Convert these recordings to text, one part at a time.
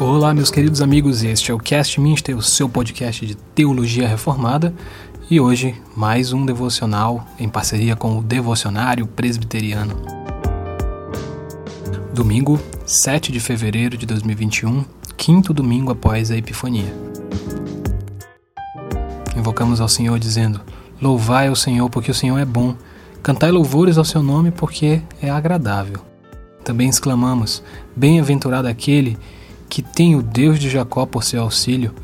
Olá, meus queridos amigos, este é o Cast Minster, o seu podcast de teologia reformada, e hoje mais um devocional em parceria com o Devocionário Presbiteriano. Domingo, 7 de fevereiro de 2021, quinto domingo após a Epifania. Invocamos ao Senhor dizendo: Louvai ao Senhor porque o Senhor é bom, cantai louvores ao seu nome porque é agradável. Também exclamamos: Bem-aventurado aquele que tem o Deus de Jacó por seu auxílio,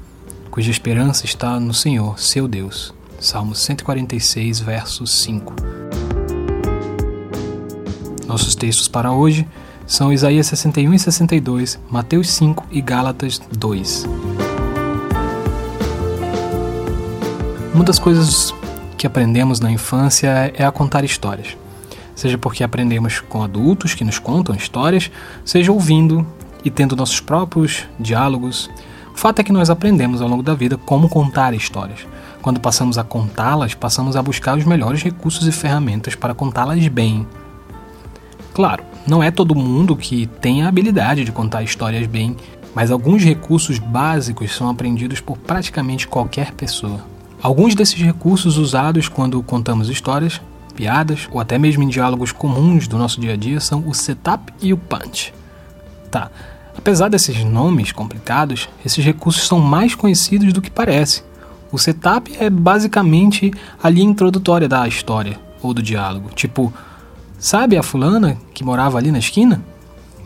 cuja esperança está no Senhor, seu Deus. Salmo 146, verso 5. Nossos textos para hoje são Isaías 61 e 62, Mateus 5 e Gálatas 2. Uma das coisas que aprendemos na infância é a contar histórias. Seja porque aprendemos com adultos que nos contam histórias, seja ouvindo e tendo nossos próprios diálogos. O fato é que nós aprendemos ao longo da vida como contar histórias. Quando passamos a contá-las, passamos a buscar os melhores recursos e ferramentas para contá-las bem. Claro, não é todo mundo que tem a habilidade de contar histórias bem, mas alguns recursos básicos são aprendidos por praticamente qualquer pessoa. Alguns desses recursos usados quando contamos histórias, piadas ou até mesmo em diálogos comuns do nosso dia a dia são o setup e o punch. Tá, Apesar desses nomes complicados, esses recursos são mais conhecidos do que parece. O setup é basicamente a linha introdutória da história ou do diálogo, tipo, sabe a fulana que morava ali na esquina?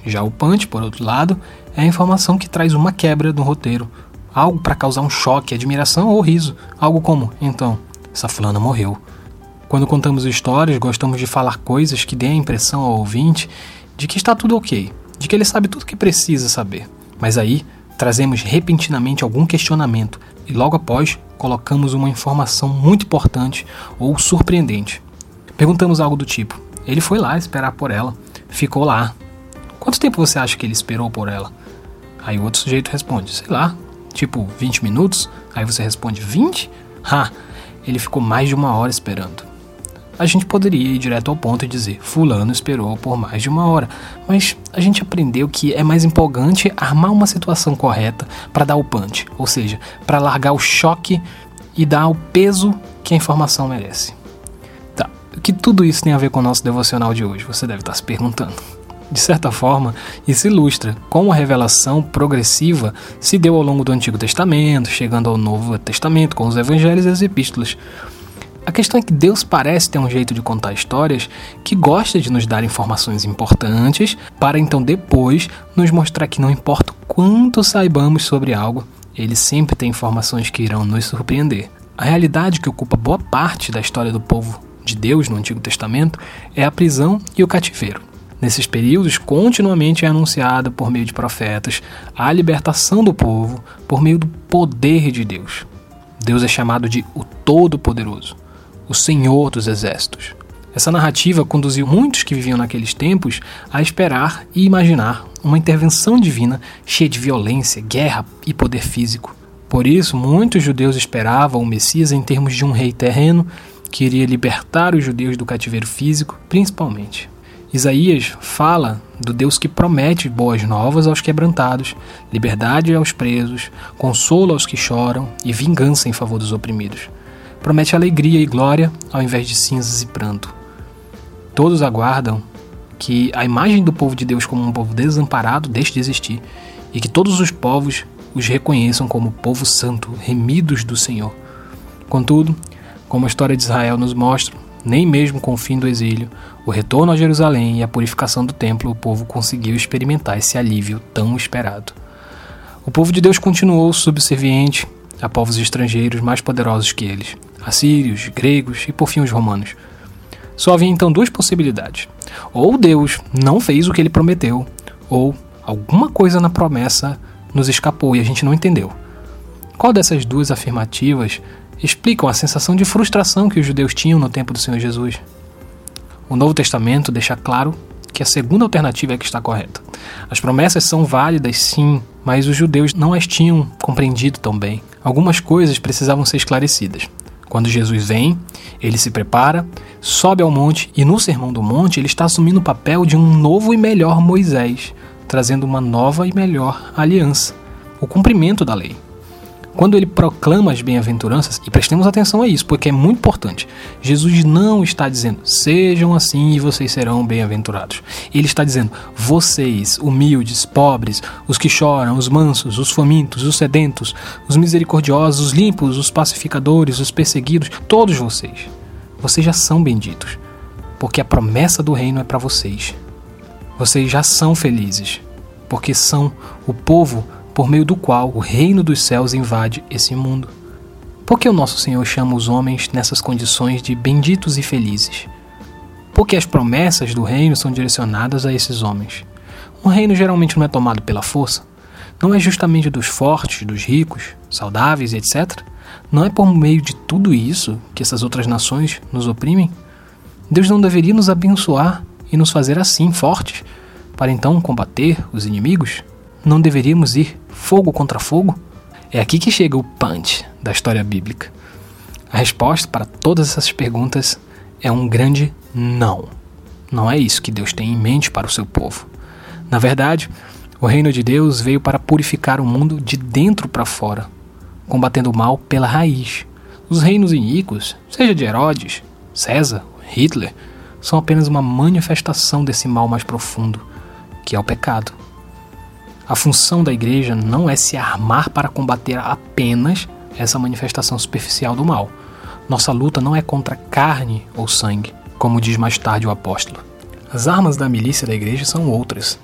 Já o punch, por outro lado, é a informação que traz uma quebra no roteiro, algo para causar um choque, admiração ou riso, algo como, então, essa fulana morreu. Quando contamos histórias, gostamos de falar coisas que dêem a impressão ao ouvinte de que está tudo ok, de que ele sabe tudo o que precisa saber. Mas aí trazemos repentinamente algum questionamento e logo após colocamos uma informação muito importante ou surpreendente. Perguntamos algo do tipo: ele foi lá esperar por ela, ficou lá. Quanto tempo você acha que ele esperou por ela? Aí o outro sujeito responde: sei lá, tipo 20 minutos. Aí você responde: 20? Ah, ele ficou mais de uma hora esperando a gente poderia ir direto ao ponto e dizer: Fulano esperou por mais de uma hora. Mas a gente aprendeu que é mais empolgante armar uma situação correta para dar o punch, ou seja, para largar o choque e dar o peso que a informação merece. Tá, o que tudo isso tem a ver com o nosso devocional de hoje? Você deve estar se perguntando. De certa forma, isso ilustra como a revelação progressiva se deu ao longo do Antigo Testamento, chegando ao Novo Testamento com os evangelhos e as epístolas. A questão é que Deus parece ter um jeito de contar histórias que gosta de nos dar informações importantes para então depois nos mostrar que não importa o quanto saibamos sobre algo, ele sempre tem informações que irão nos surpreender. A realidade que ocupa boa parte da história do povo de Deus no Antigo Testamento é a prisão e o cativeiro. Nesses períodos, continuamente é anunciada por meio de profetas a libertação do povo por meio do poder de Deus. Deus é chamado de o Todo-Poderoso o Senhor dos Exércitos. Essa narrativa conduziu muitos que viviam naqueles tempos a esperar e imaginar uma intervenção divina cheia de violência, guerra e poder físico. Por isso, muitos judeus esperavam o Messias em termos de um rei terreno que iria libertar os judeus do cativeiro físico, principalmente. Isaías fala do Deus que promete boas novas aos quebrantados, liberdade aos presos, consolo aos que choram e vingança em favor dos oprimidos promete alegria e glória ao invés de cinzas e pranto. Todos aguardam que a imagem do povo de Deus como um povo desamparado deixe de existir e que todos os povos os reconheçam como povo santo, remidos do Senhor. Contudo, como a história de Israel nos mostra, nem mesmo com o fim do exílio, o retorno a Jerusalém e a purificação do templo, o povo conseguiu experimentar esse alívio tão esperado. O povo de Deus continuou subserviente a povos estrangeiros mais poderosos que eles, assírios, gregos e por fim os romanos. Só havia então duas possibilidades: ou Deus não fez o que ele prometeu, ou alguma coisa na promessa nos escapou e a gente não entendeu. Qual dessas duas afirmativas explicam a sensação de frustração que os judeus tinham no tempo do Senhor Jesus? O Novo Testamento deixa claro que a segunda alternativa é que está correta. As promessas são válidas, sim, mas os judeus não as tinham compreendido tão bem. Algumas coisas precisavam ser esclarecidas. Quando Jesus vem, ele se prepara, sobe ao monte e no Sermão do Monte ele está assumindo o papel de um novo e melhor Moisés, trazendo uma nova e melhor aliança. o cumprimento da lei. Quando ele proclama as bem-aventuranças, e prestemos atenção a isso, porque é muito importante, Jesus não está dizendo, sejam assim e vocês serão bem-aventurados. Ele está dizendo, vocês, humildes, pobres, os que choram, os mansos, os famintos, os sedentos, os misericordiosos, os limpos, os pacificadores, os perseguidos, todos vocês, vocês já são benditos, porque a promessa do reino é para vocês. Vocês já são felizes, porque são o povo por meio do qual o reino dos céus invade esse mundo. Por que o nosso Senhor chama os homens nessas condições de benditos e felizes? Porque as promessas do reino são direcionadas a esses homens. Um reino geralmente não é tomado pela força. Não é justamente dos fortes, dos ricos, saudáveis, etc. Não é por meio de tudo isso que essas outras nações nos oprimem? Deus não deveria nos abençoar e nos fazer assim fortes, para então combater os inimigos? Não deveríamos ir fogo contra fogo? É aqui que chega o punch da história bíblica. A resposta para todas essas perguntas é um grande não. Não é isso que Deus tem em mente para o seu povo. Na verdade, o reino de Deus veio para purificar o mundo de dentro para fora, combatendo o mal pela raiz. Os reinos iníquos, seja de Herodes, César, Hitler, são apenas uma manifestação desse mal mais profundo, que é o pecado. A função da igreja não é se armar para combater apenas essa manifestação superficial do mal. Nossa luta não é contra carne ou sangue, como diz mais tarde o apóstolo. As armas da milícia da igreja são outras.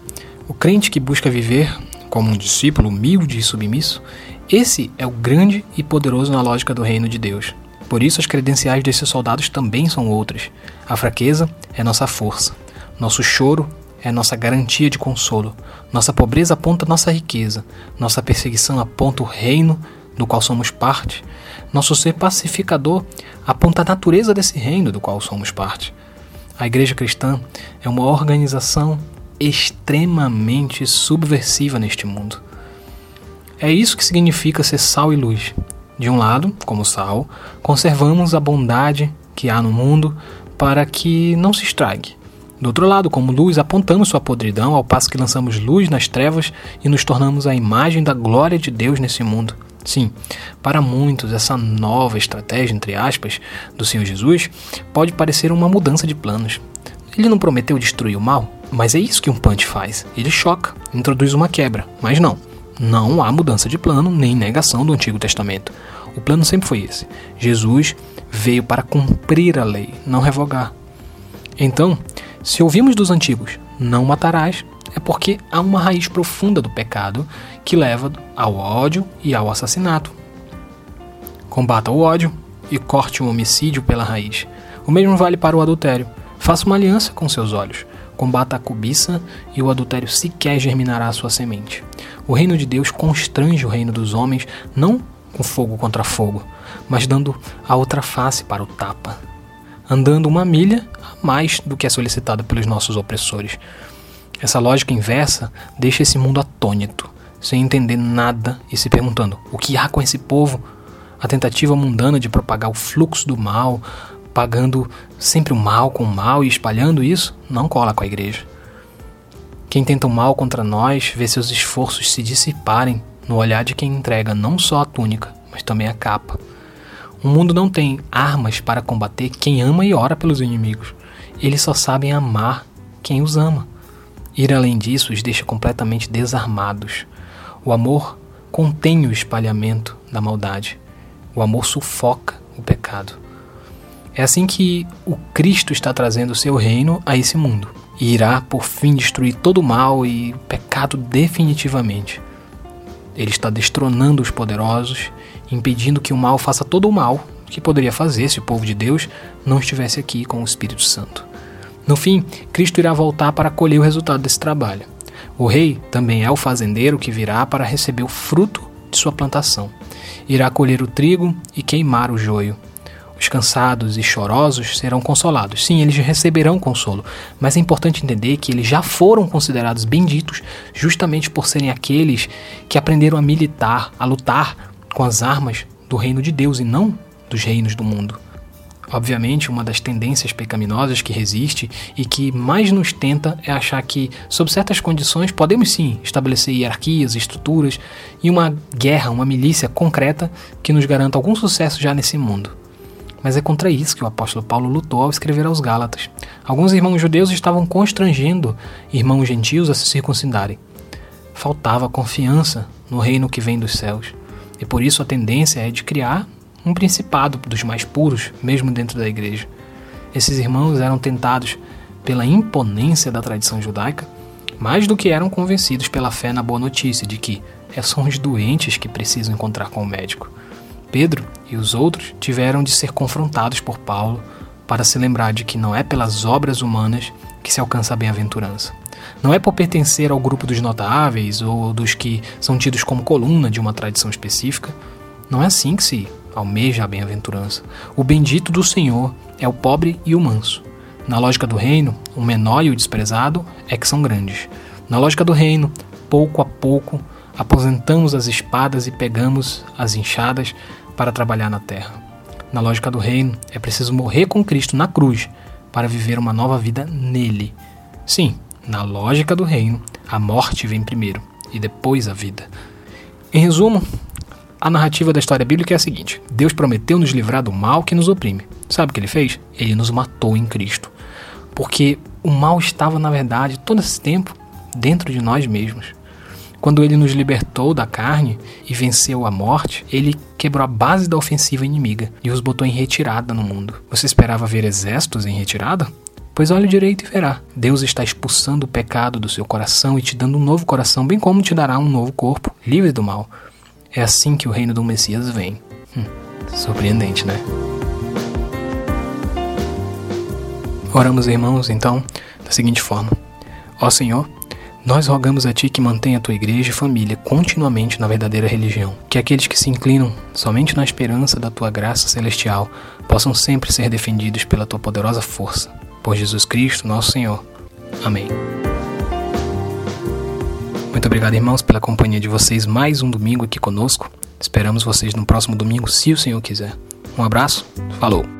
O crente que busca viver como um discípulo humilde e submisso, esse é o grande e poderoso na lógica do reino de Deus. Por isso, as credenciais desses soldados também são outras. A fraqueza é nossa força. Nosso choro é nossa garantia de consolo. Nossa pobreza aponta nossa riqueza. Nossa perseguição aponta o reino do qual somos parte. Nosso ser pacificador aponta a natureza desse reino do qual somos parte. A Igreja Cristã é uma organização extremamente subversiva neste mundo. É isso que significa ser sal e luz. De um lado, como sal, conservamos a bondade que há no mundo para que não se estrague. Do outro lado, como luz, apontamos sua podridão, ao passo que lançamos luz nas trevas e nos tornamos a imagem da glória de Deus nesse mundo. Sim, para muitos, essa nova estratégia, entre aspas, do Senhor Jesus pode parecer uma mudança de planos. Ele não prometeu destruir o mal, mas é isso que um punch faz. Ele choca, introduz uma quebra, mas não. Não há mudança de plano nem negação do Antigo Testamento. O plano sempre foi esse. Jesus veio para cumprir a lei, não revogar. Então, se ouvimos dos antigos, não matarás, é porque há uma raiz profunda do pecado que leva ao ódio e ao assassinato. Combata o ódio e corte o homicídio pela raiz. O mesmo vale para o adultério. Faça uma aliança com seus olhos. Combata a cobiça e o adultério sequer germinará a sua semente. O reino de Deus constrange o reino dos homens, não com fogo contra fogo, mas dando a outra face para o tapa andando uma milha a mais do que é solicitado pelos nossos opressores. Essa lógica inversa deixa esse mundo atônito, sem entender nada e se perguntando: o que há com esse povo? A tentativa mundana de propagar o fluxo do mal, pagando sempre o mal com o mal e espalhando isso, não cola com a igreja. Quem tenta o mal contra nós vê seus esforços se dissiparem no olhar de quem entrega não só a túnica, mas também a capa. O mundo não tem armas para combater quem ama e ora pelos inimigos. Eles só sabem amar quem os ama. Ir além disso os deixa completamente desarmados. O amor contém o espalhamento da maldade. O amor sufoca o pecado. É assim que o Cristo está trazendo o seu reino a esse mundo e irá por fim destruir todo o mal e o pecado definitivamente. Ele está destronando os poderosos impedindo que o mal faça todo o mal que poderia fazer se o povo de Deus não estivesse aqui com o Espírito Santo. No fim, Cristo irá voltar para colher o resultado desse trabalho. O rei também é o fazendeiro que virá para receber o fruto de sua plantação. Irá colher o trigo e queimar o joio. Os cansados e chorosos serão consolados. Sim, eles receberão consolo, mas é importante entender que eles já foram considerados benditos justamente por serem aqueles que aprenderam a militar, a lutar com as armas do reino de Deus e não dos reinos do mundo. Obviamente, uma das tendências pecaminosas que resiste e que mais nos tenta é achar que, sob certas condições, podemos sim estabelecer hierarquias, estruturas e uma guerra, uma milícia concreta que nos garanta algum sucesso já nesse mundo. Mas é contra isso que o apóstolo Paulo lutou ao escrever aos Gálatas. Alguns irmãos judeus estavam constrangendo irmãos gentios a se circuncidarem. Faltava confiança no reino que vem dos céus. E por isso a tendência é de criar um principado dos mais puros, mesmo dentro da igreja. Esses irmãos eram tentados pela imponência da tradição judaica, mais do que eram convencidos pela fé na boa notícia de que é são os doentes que precisam encontrar com o médico. Pedro e os outros tiveram de ser confrontados por Paulo para se lembrar de que não é pelas obras humanas que se alcança a bem-aventurança. Não é por pertencer ao grupo dos notáveis ou dos que são tidos como coluna de uma tradição específica. Não é assim que se almeja a bem-aventurança. O bendito do Senhor é o pobre e o manso. Na lógica do reino, o menor e o desprezado é que são grandes. Na lógica do reino, pouco a pouco, aposentamos as espadas e pegamos as enxadas para trabalhar na terra. Na lógica do reino, é preciso morrer com Cristo na cruz para viver uma nova vida nele. Sim, na lógica do reino, a morte vem primeiro e depois a vida. Em resumo, a narrativa da história bíblica é a seguinte: Deus prometeu nos livrar do mal que nos oprime. Sabe o que ele fez? Ele nos matou em Cristo. Porque o mal estava, na verdade, todo esse tempo dentro de nós mesmos. Quando ele nos libertou da carne e venceu a morte, ele quebrou a base da ofensiva inimiga e os botou em retirada no mundo. Você esperava ver exércitos em retirada? Pois olhe direito e verá. Deus está expulsando o pecado do seu coração e te dando um novo coração, bem como te dará um novo corpo, livre do mal. É assim que o reino do Messias vem. Hum, surpreendente, né? Oramos, irmãos, então, da seguinte forma: Ó Senhor, nós rogamos a Ti que mantenha a Tua igreja e família continuamente na verdadeira religião, que aqueles que se inclinam somente na esperança da Tua graça celestial possam sempre ser defendidos pela Tua poderosa força. Por Jesus Cristo, nosso Senhor. Amém. Muito obrigado, irmãos, pela companhia de vocês mais um domingo aqui conosco. Esperamos vocês no próximo domingo, se o Senhor quiser. Um abraço, falou!